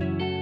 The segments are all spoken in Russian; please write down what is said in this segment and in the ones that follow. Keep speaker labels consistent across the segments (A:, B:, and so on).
A: thank you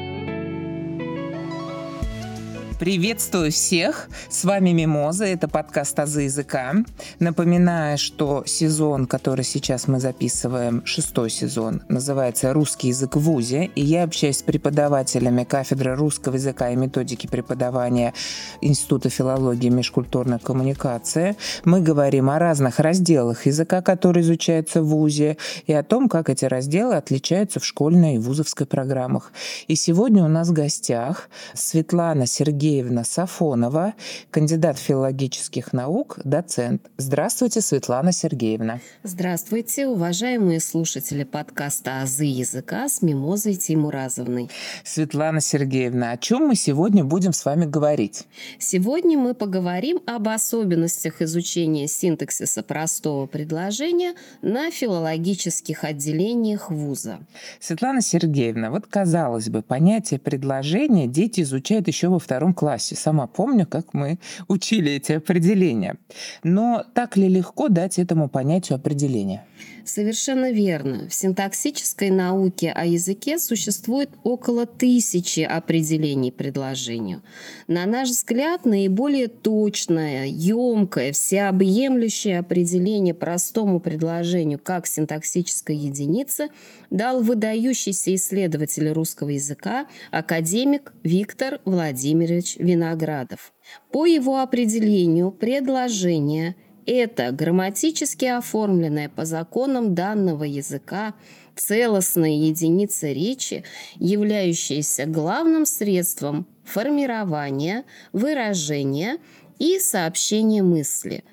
A: Приветствую всех! С вами Мимоза, это подкаст «Азы языка». Напоминаю, что сезон, который сейчас мы записываем, шестой сезон, называется «Русский язык в ВУЗе», и я общаюсь с преподавателями кафедры русского языка и методики преподавания Института филологии и межкультурной коммуникации. Мы говорим о разных разделах языка, которые изучаются в ВУЗе, и о том, как эти разделы отличаются в школьной и вузовской программах. И сегодня у нас в гостях Светлана Сергеевна Сергеевна Сафонова, кандидат филологических наук, доцент. Здравствуйте, Светлана Сергеевна.
B: Здравствуйте, уважаемые слушатели подкаста «Азы языка» с Мимозой Тимуразовной.
A: Светлана Сергеевна, о чем мы сегодня будем с вами говорить?
B: Сегодня мы поговорим об особенностях изучения синтаксиса простого предложения на филологических отделениях вуза.
A: Светлана Сергеевна, вот казалось бы, понятие предложения дети изучают еще во втором классе. Сама помню, как мы учили эти определения. Но так ли легко дать этому понятию определения?
B: Совершенно верно. В синтаксической науке о языке существует около тысячи определений предложению. На наш взгляд, наиболее точное, емкое, всеобъемлющее определение простому предложению как синтаксической единицы дал выдающийся исследователь русского языка, академик Виктор Владимирович Виноградов. По его определению, предложение – это грамматически оформленная по законам данного языка целостная единица речи, являющаяся главным средством формирования, выражения и сообщения мысли.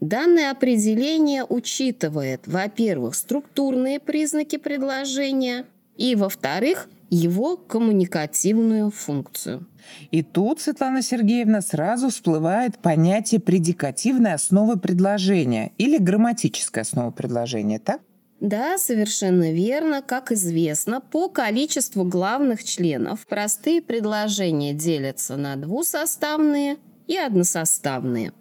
B: Данное определение учитывает, во-первых, структурные признаки предложения и, во-вторых, его коммуникативную функцию.
A: И тут, Светлана Сергеевна, сразу всплывает понятие предикативной основы предложения или грамматической основы предложения, так?
B: Да, совершенно верно. Как известно, по количеству главных членов простые предложения делятся на двусоставные и односоставные.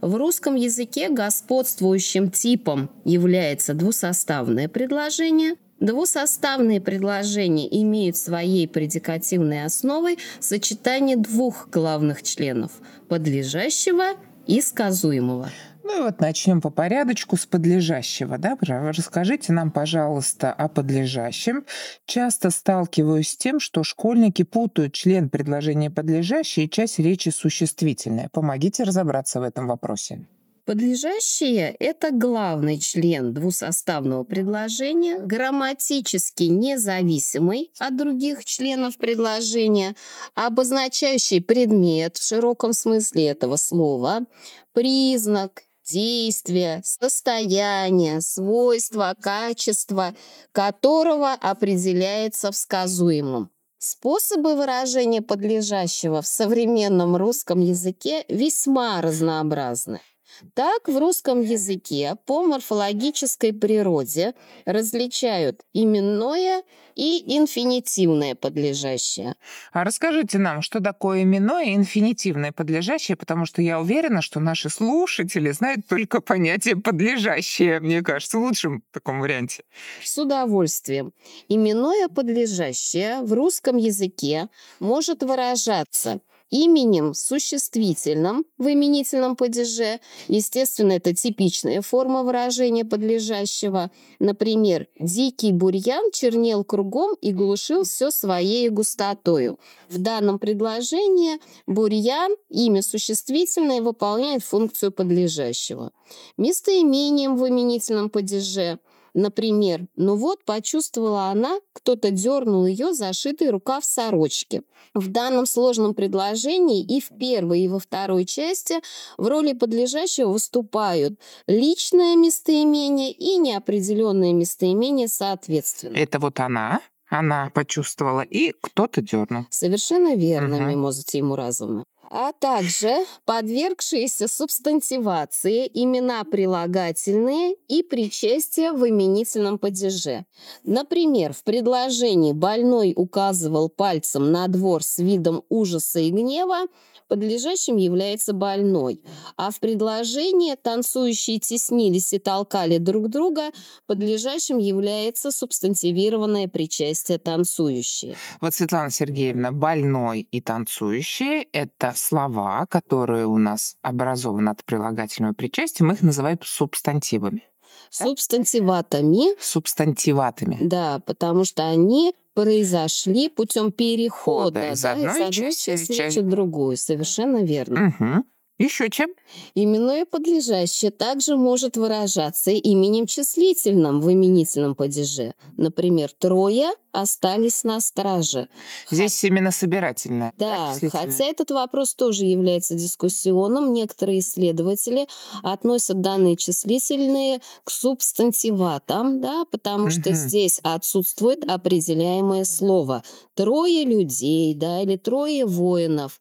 B: В русском языке господствующим типом является двусоставное предложение, Двусоставные предложения имеют своей предикативной основой сочетание двух главных членов – подлежащего и сказуемого.
A: Ну и вот начнем по порядочку с подлежащего. Да? Расскажите нам, пожалуйста, о подлежащем. Часто сталкиваюсь с тем, что школьники путают член предложения подлежащий и часть речи существительная. Помогите разобраться в этом вопросе.
B: Подлежащее – это главный член двусоставного предложения, грамматически независимый от других членов предложения, обозначающий предмет в широком смысле этого слова, признак, действие, состояние, свойство, качество, которого определяется в сказуемом. Способы выражения подлежащего в современном русском языке весьма разнообразны. Так в русском языке по морфологической природе различают именное и инфинитивное подлежащее.
A: А расскажите нам, что такое именное и инфинитивное подлежащее, потому что я уверена, что наши слушатели знают только понятие подлежащее, мне кажется, в лучшем таком варианте.
B: С удовольствием. Именное подлежащее в русском языке может выражаться именем существительным в именительном падеже. Естественно, это типичная форма выражения подлежащего. Например, «дикий бурьян чернел кругом и глушил все своей густотою». В данном предложении бурьян, имя существительное, выполняет функцию подлежащего. Местоимением в именительном падеже – Например, ну вот почувствовала она, кто-то дернул ее зашитый рукав сорочки. В данном сложном предложении и в первой, и во второй части в роли подлежащего выступают личное местоимение и неопределенное местоимение соответственно.
A: Это вот она? Она почувствовала, и кто-то дернул.
B: Совершенно верно, угу. Мимоза Тимуразовна. А также подвергшиеся субстантивации имена прилагательные и причастия в именительном падеже. Например, в предложении «больной указывал пальцем на двор с видом ужаса и гнева» подлежащим является больной. А в предложении «танцующие теснились и толкали друг друга» подлежащим является субстантивированное причастие «танцующие».
A: Вот, Светлана Сергеевна, больной и танцующие – это слова, которые у нас образованы от прилагательного причастия, мы их называем субстантивами.
B: Субстантиватами.
A: Субстантиватами.
B: Да, потому что они произошли путем перехода
A: Хода из
B: да,
A: одной
B: из одной
A: части
B: части в другую. Совершенно верно.
A: Угу. Еще чем?
B: Именное подлежащее также может выражаться именем числительным в именительном падеже. Например, трое остались на страже.
A: Здесь именно собирательное.
B: Да, хотя этот вопрос тоже является дискуссионным. Некоторые исследователи относят данные числительные к субстантиватам, да, потому что
A: Мгм.
B: здесь отсутствует определяемое слово. Трое людей, да, или трое воинов.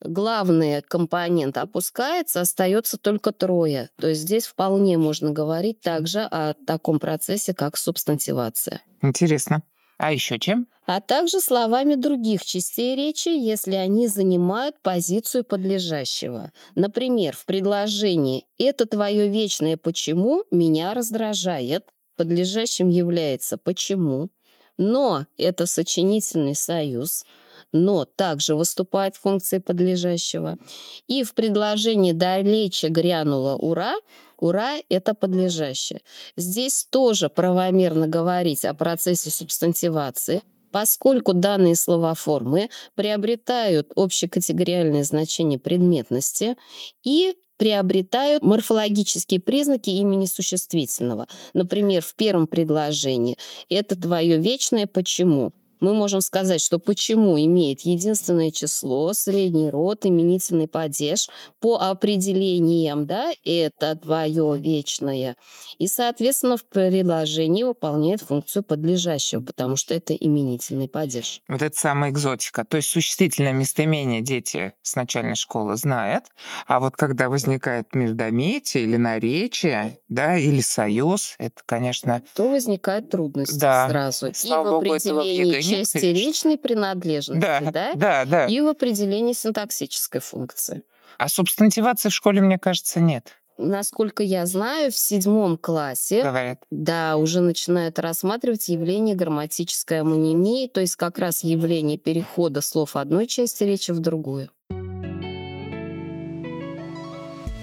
B: Главный компонент опускается, остается только трое. То есть здесь вполне можно говорить также о таком процессе, как субстантивация
A: Интересно. А еще чем?
B: а также словами других частей речи, если они занимают позицию подлежащего. Например, в предложении «это твое вечное почему меня раздражает» подлежащим является «почему», но это сочинительный союз, но также выступает в функции подлежащего. И в предложении «далече грянула ура» Ура — это подлежащее. Здесь тоже правомерно говорить о процессе субстантивации, поскольку данные словоформы приобретают общекатегориальное значение предметности и приобретают морфологические признаки имени существительного. Например, в первом предложении «это твое вечное почему». Мы можем сказать, что почему имеет единственное число, средний род, именительный падеж по определениям, да, это твое вечное. И, соответственно, в предложении выполняет функцию подлежащего, потому что это именительный падеж.
A: Вот это самая экзотика. То есть существительное местоимение дети с начальной школы знают, а вот когда возникает междометие или наречие, да, или союз, это, конечно,
B: То возникают трудности
A: Да.
B: сразу.
A: Слава
B: и в
A: богу, этого в
B: части речной принадлежности,
A: да,
B: да,
A: да, да.
B: и в определении синтаксической функции.
A: А субстантивации в школе, мне кажется, нет,
B: Насколько я знаю, в седьмом классе
A: говорят.
B: Да, уже начинают рассматривать явление грамматической амонимии, то есть как раз явление перехода слов одной части речи в другую.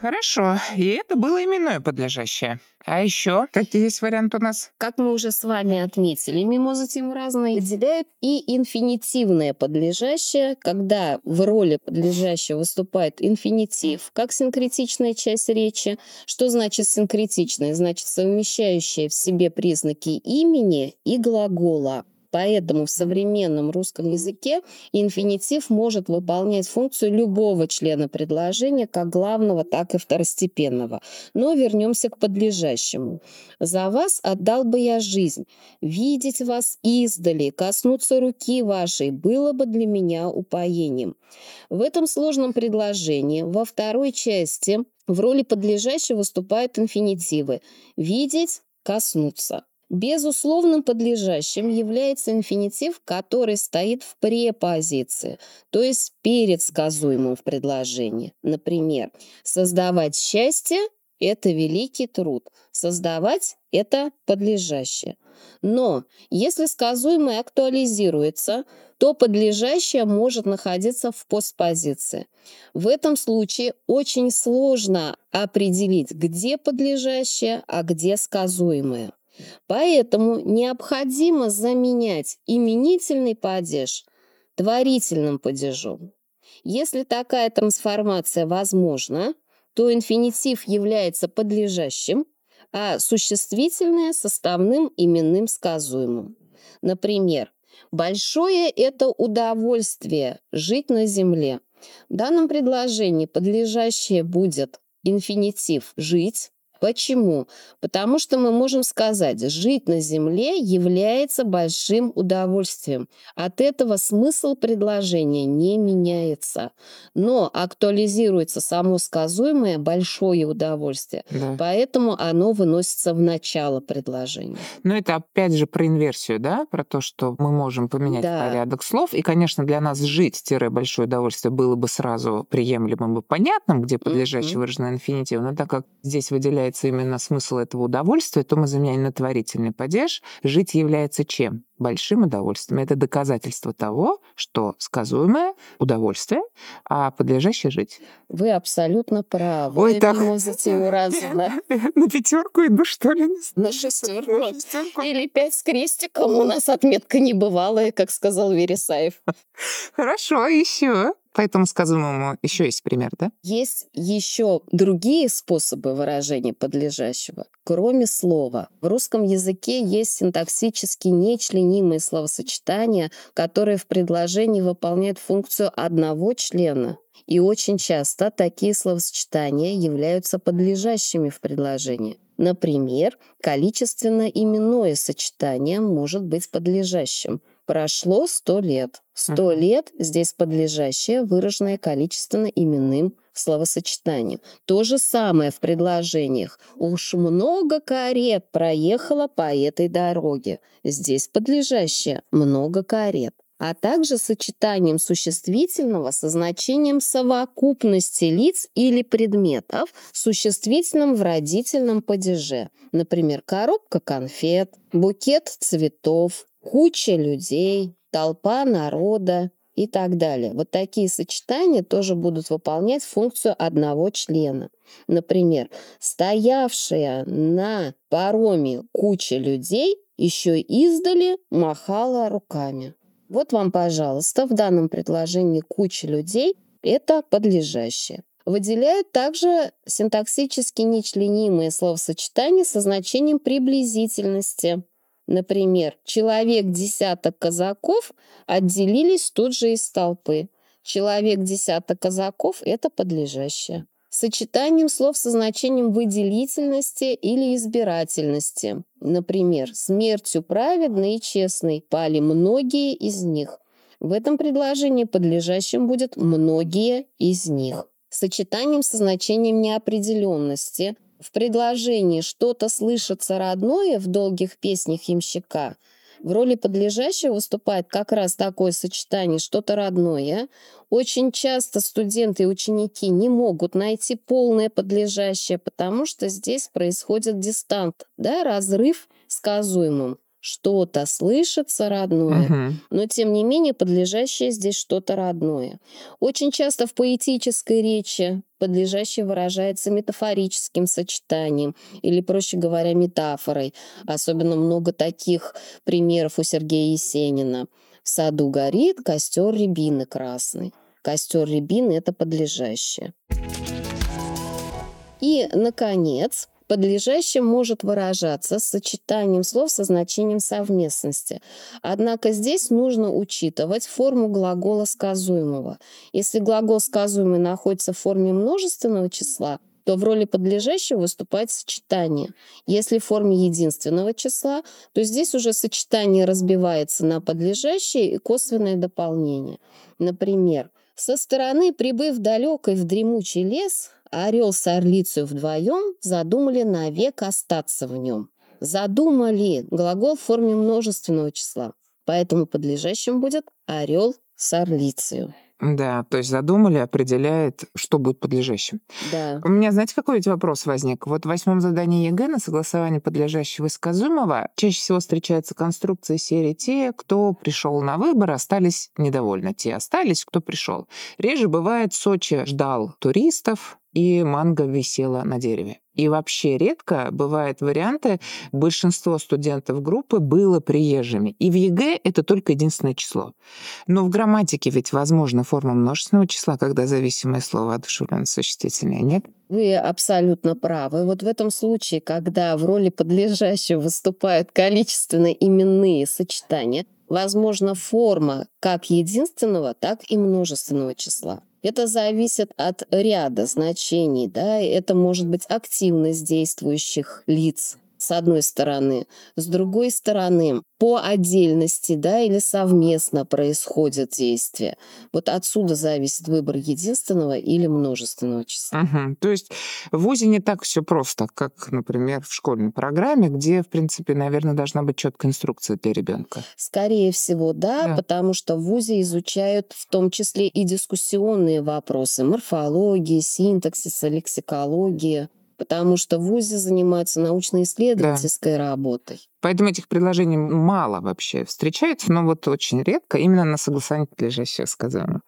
A: Хорошо, и это было именное подлежащее. А еще какие есть варианты у нас?
B: Как мы уже с вами отметили, мимозы тем разные выделяют и инфинитивное подлежащее, когда в роли подлежащего выступает инфинитив, как синкретичная часть речи. Что значит синкретичная? Значит, совмещающая в себе признаки имени и глагола. Поэтому в современном русском языке инфинитив может выполнять функцию любого члена предложения, как главного, так и второстепенного. Но вернемся к подлежащему. «За вас отдал бы я жизнь. Видеть вас издали, коснуться руки вашей было бы для меня упоением». В этом сложном предложении во второй части в роли подлежащего выступают инфинитивы «видеть», «коснуться». Безусловным подлежащим является инфинитив, который стоит в препозиции, то есть перед сказуемым в предложении. Например, создавать счастье – это великий труд, создавать – это подлежащее. Но если сказуемое актуализируется, то подлежащее может находиться в постпозиции. В этом случае очень сложно определить, где подлежащее, а где сказуемое. Поэтому необходимо заменять именительный падеж творительным падежом. Если такая трансформация возможна, то инфинитив является подлежащим, а существительное – составным именным сказуемым. Например, «большое – это удовольствие жить на земле». В данном предложении подлежащее будет инфинитив «жить», Почему? Потому что мы можем сказать, жить на земле является большим удовольствием. От этого смысл предложения не меняется. Но актуализируется само сказуемое большое удовольствие. Да. Поэтому оно выносится в начало предложения.
A: Но это опять же про инверсию, да? Про то, что мы можем поменять да. порядок слов. И, конечно, для нас жить-большое удовольствие было бы сразу приемлемым и понятным, где подлежащий mm-hmm. выраженный инфинитив. Но так как здесь выделяется является именно смысл этого удовольствия, то мы заменяем на творительный падеж. Жить является чем? Большим удовольствием. Это доказательство того, что сказуемое удовольствие, а подлежащее жить.
B: Вы абсолютно правы. Ой, так... разума.
A: На пятерку иду, что ли?
B: На шестерку. Или пять с крестиком. У нас отметка небывалая, как сказал Вересаев.
A: Хорошо, еще. По этому сказуемому еще есть пример, да?
B: Есть еще другие способы выражения подлежащего, кроме слова. В русском языке есть синтаксически нечленимые словосочетания, которые в предложении выполняют функцию одного члена. И очень часто такие словосочетания являются подлежащими в предложении. Например, количественно-именное сочетание может быть подлежащим – Прошло сто лет. Сто uh-huh. лет здесь подлежащее, выраженное количественно именным словосочетанием. То же самое в предложениях. Уж много карет проехало по этой дороге. Здесь подлежащее много карет а также сочетанием существительного со значением совокупности лиц или предметов существительным в родительном падеже. Например, коробка конфет, букет цветов, куча людей, толпа народа и так далее. Вот такие сочетания тоже будут выполнять функцию одного члена. Например, стоявшая на пароме куча людей еще издали махала руками. Вот вам, пожалуйста, в данном предложении куча людей – это подлежащее. Выделяют также синтаксически нечленимые словосочетания со значением приблизительности – Например, человек десяток казаков отделились тут же из толпы. Человек десяток казаков – это подлежащее. Сочетанием слов со значением выделительности или избирательности. Например, смертью праведной и честной пали многие из них. В этом предложении подлежащим будет «многие из них». Сочетанием со значением неопределенности – в предложении «что-то слышится родное» в долгих песнях ямщика в роли подлежащего выступает как раз такое сочетание «что-то родное». Очень часто студенты и ученики не могут найти полное подлежащее, потому что здесь происходит дистант, да, разрыв сказуемым что-то слышится родное, uh-huh. но тем не менее подлежащее здесь что-то родное. Очень часто в поэтической речи подлежащее выражается метафорическим сочетанием или, проще говоря, метафорой. Особенно много таких примеров у Сергея Есенина. В саду горит костер рябины красный. Костер рябины – это подлежащее. И, наконец, Подлежащее может выражаться сочетанием слов со значением совместности. Однако здесь нужно учитывать форму глагола сказуемого. Если глагол сказуемый находится в форме множественного числа, то в роли подлежащего выступает сочетание. Если в форме единственного числа, то здесь уже сочетание разбивается на подлежащее и косвенное дополнение. Например, со стороны, прибыв далекой в дремучий лес, орел с орлицей вдвоем задумали навек остаться в нем. Задумали глагол в форме множественного числа, поэтому подлежащим будет орел с орлицей.
A: Да, то есть задумали, определяет, что будет подлежащим.
B: Да.
A: У меня, знаете, какой ведь вопрос возник? Вот в восьмом задании ЕГЭ на согласование подлежащего и сказуемого чаще всего встречается конструкция серии «Те, кто пришел на выборы, остались недовольны». Те остались, кто пришел. Реже бывает Сочи ждал туристов, и манго висела на дереве. И вообще редко бывают варианты, большинство студентов группы было приезжими. И в ЕГЭ это только единственное число. Но в грамматике ведь возможна форма множественного числа, когда зависимое слово одушевленное существительное, нет?
B: Вы абсолютно правы. Вот в этом случае, когда в роли подлежащего выступают количественно именные сочетания, возможно форма как единственного, так и множественного числа. Это зависит от ряда значений, да, это может быть активность действующих лиц, с одной стороны. С другой стороны, по отдельности, да, или совместно происходит действие. Вот отсюда зависит выбор единственного или множественного числа.
A: Угу. То есть в ВУЗе не так все просто, как, например, в школьной программе, где, в принципе, наверное, должна быть четкая инструкция для ребенка.
B: Скорее всего, да, да, потому что в ВУЗе изучают в том числе и дискуссионные вопросы морфологии, синтаксиса, лексикологии потому что в ВУЗе занимаются научно-исследовательской да. работой.
A: Поэтому этих предложений мало вообще встречается, но вот очень редко именно на согласование подлежащего сказано.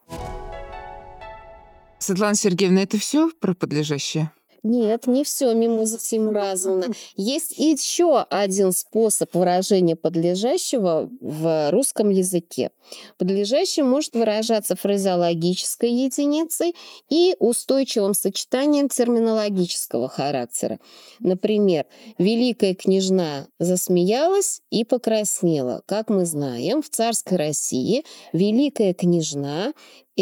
A: Светлана Сергеевна, это все про подлежащее?
B: Нет, не все, Мимуза Тимуразовна. Есть еще один способ выражения подлежащего в русском языке. Подлежащий может выражаться фразеологической единицей и устойчивым сочетанием терминологического характера. Например, «Великая княжна засмеялась и покраснела». Как мы знаем, в царской России великая княжна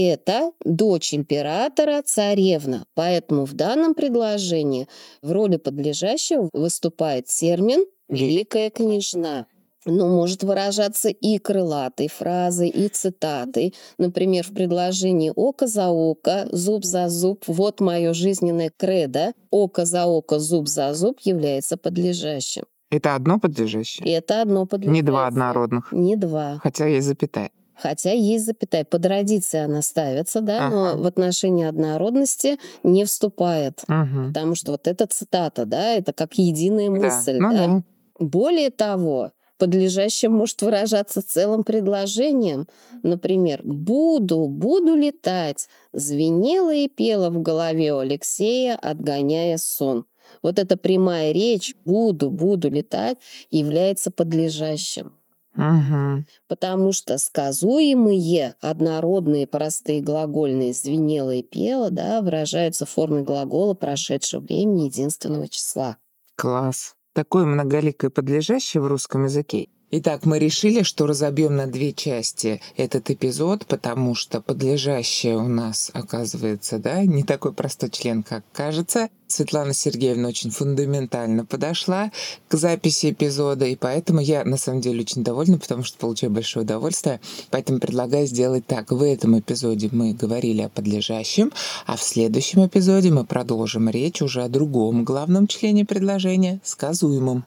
B: это дочь императора, царевна. Поэтому в данном предложении в роли подлежащего выступает термин «великая княжна» но может выражаться и крылатой фразой, и цитатой. Например, в предложении «око за око, зуб за зуб, вот мое жизненное кредо». «Око за око, зуб за зуб» является подлежащим.
A: Это одно подлежащее?
B: Это одно подлежащее.
A: Не два однородных?
B: Не два.
A: Хотя есть запятая.
B: Хотя есть запятая. По традиции она ставится, да, ага. но в отношении однородности не вступает. Угу. Потому что вот эта цитата, да, это как единая мысль. Да. Ну, да. Да. Более того, подлежащее может выражаться целым предложением. Например, «буду, буду летать», звенело и пело в голове у Алексея, отгоняя сон. Вот эта прямая речь «буду, буду летать» является подлежащим.
A: Угу.
B: Потому что сказуемые однородные простые глагольные звенело и пело да, выражаются формой глагола прошедшего времени единственного числа.
A: Класс. Такое многоликое подлежащее в русском языке Итак, мы решили, что разобьем на две части этот эпизод, потому что подлежащее у нас, оказывается, да, не такой простой член, как кажется. Светлана Сергеевна очень фундаментально подошла к записи эпизода, и поэтому я на самом деле очень довольна, потому что получаю большое удовольствие. Поэтому предлагаю сделать так. В этом эпизоде мы говорили о подлежащем, а в следующем эпизоде мы продолжим речь уже о другом главном члене предложения — сказуемом.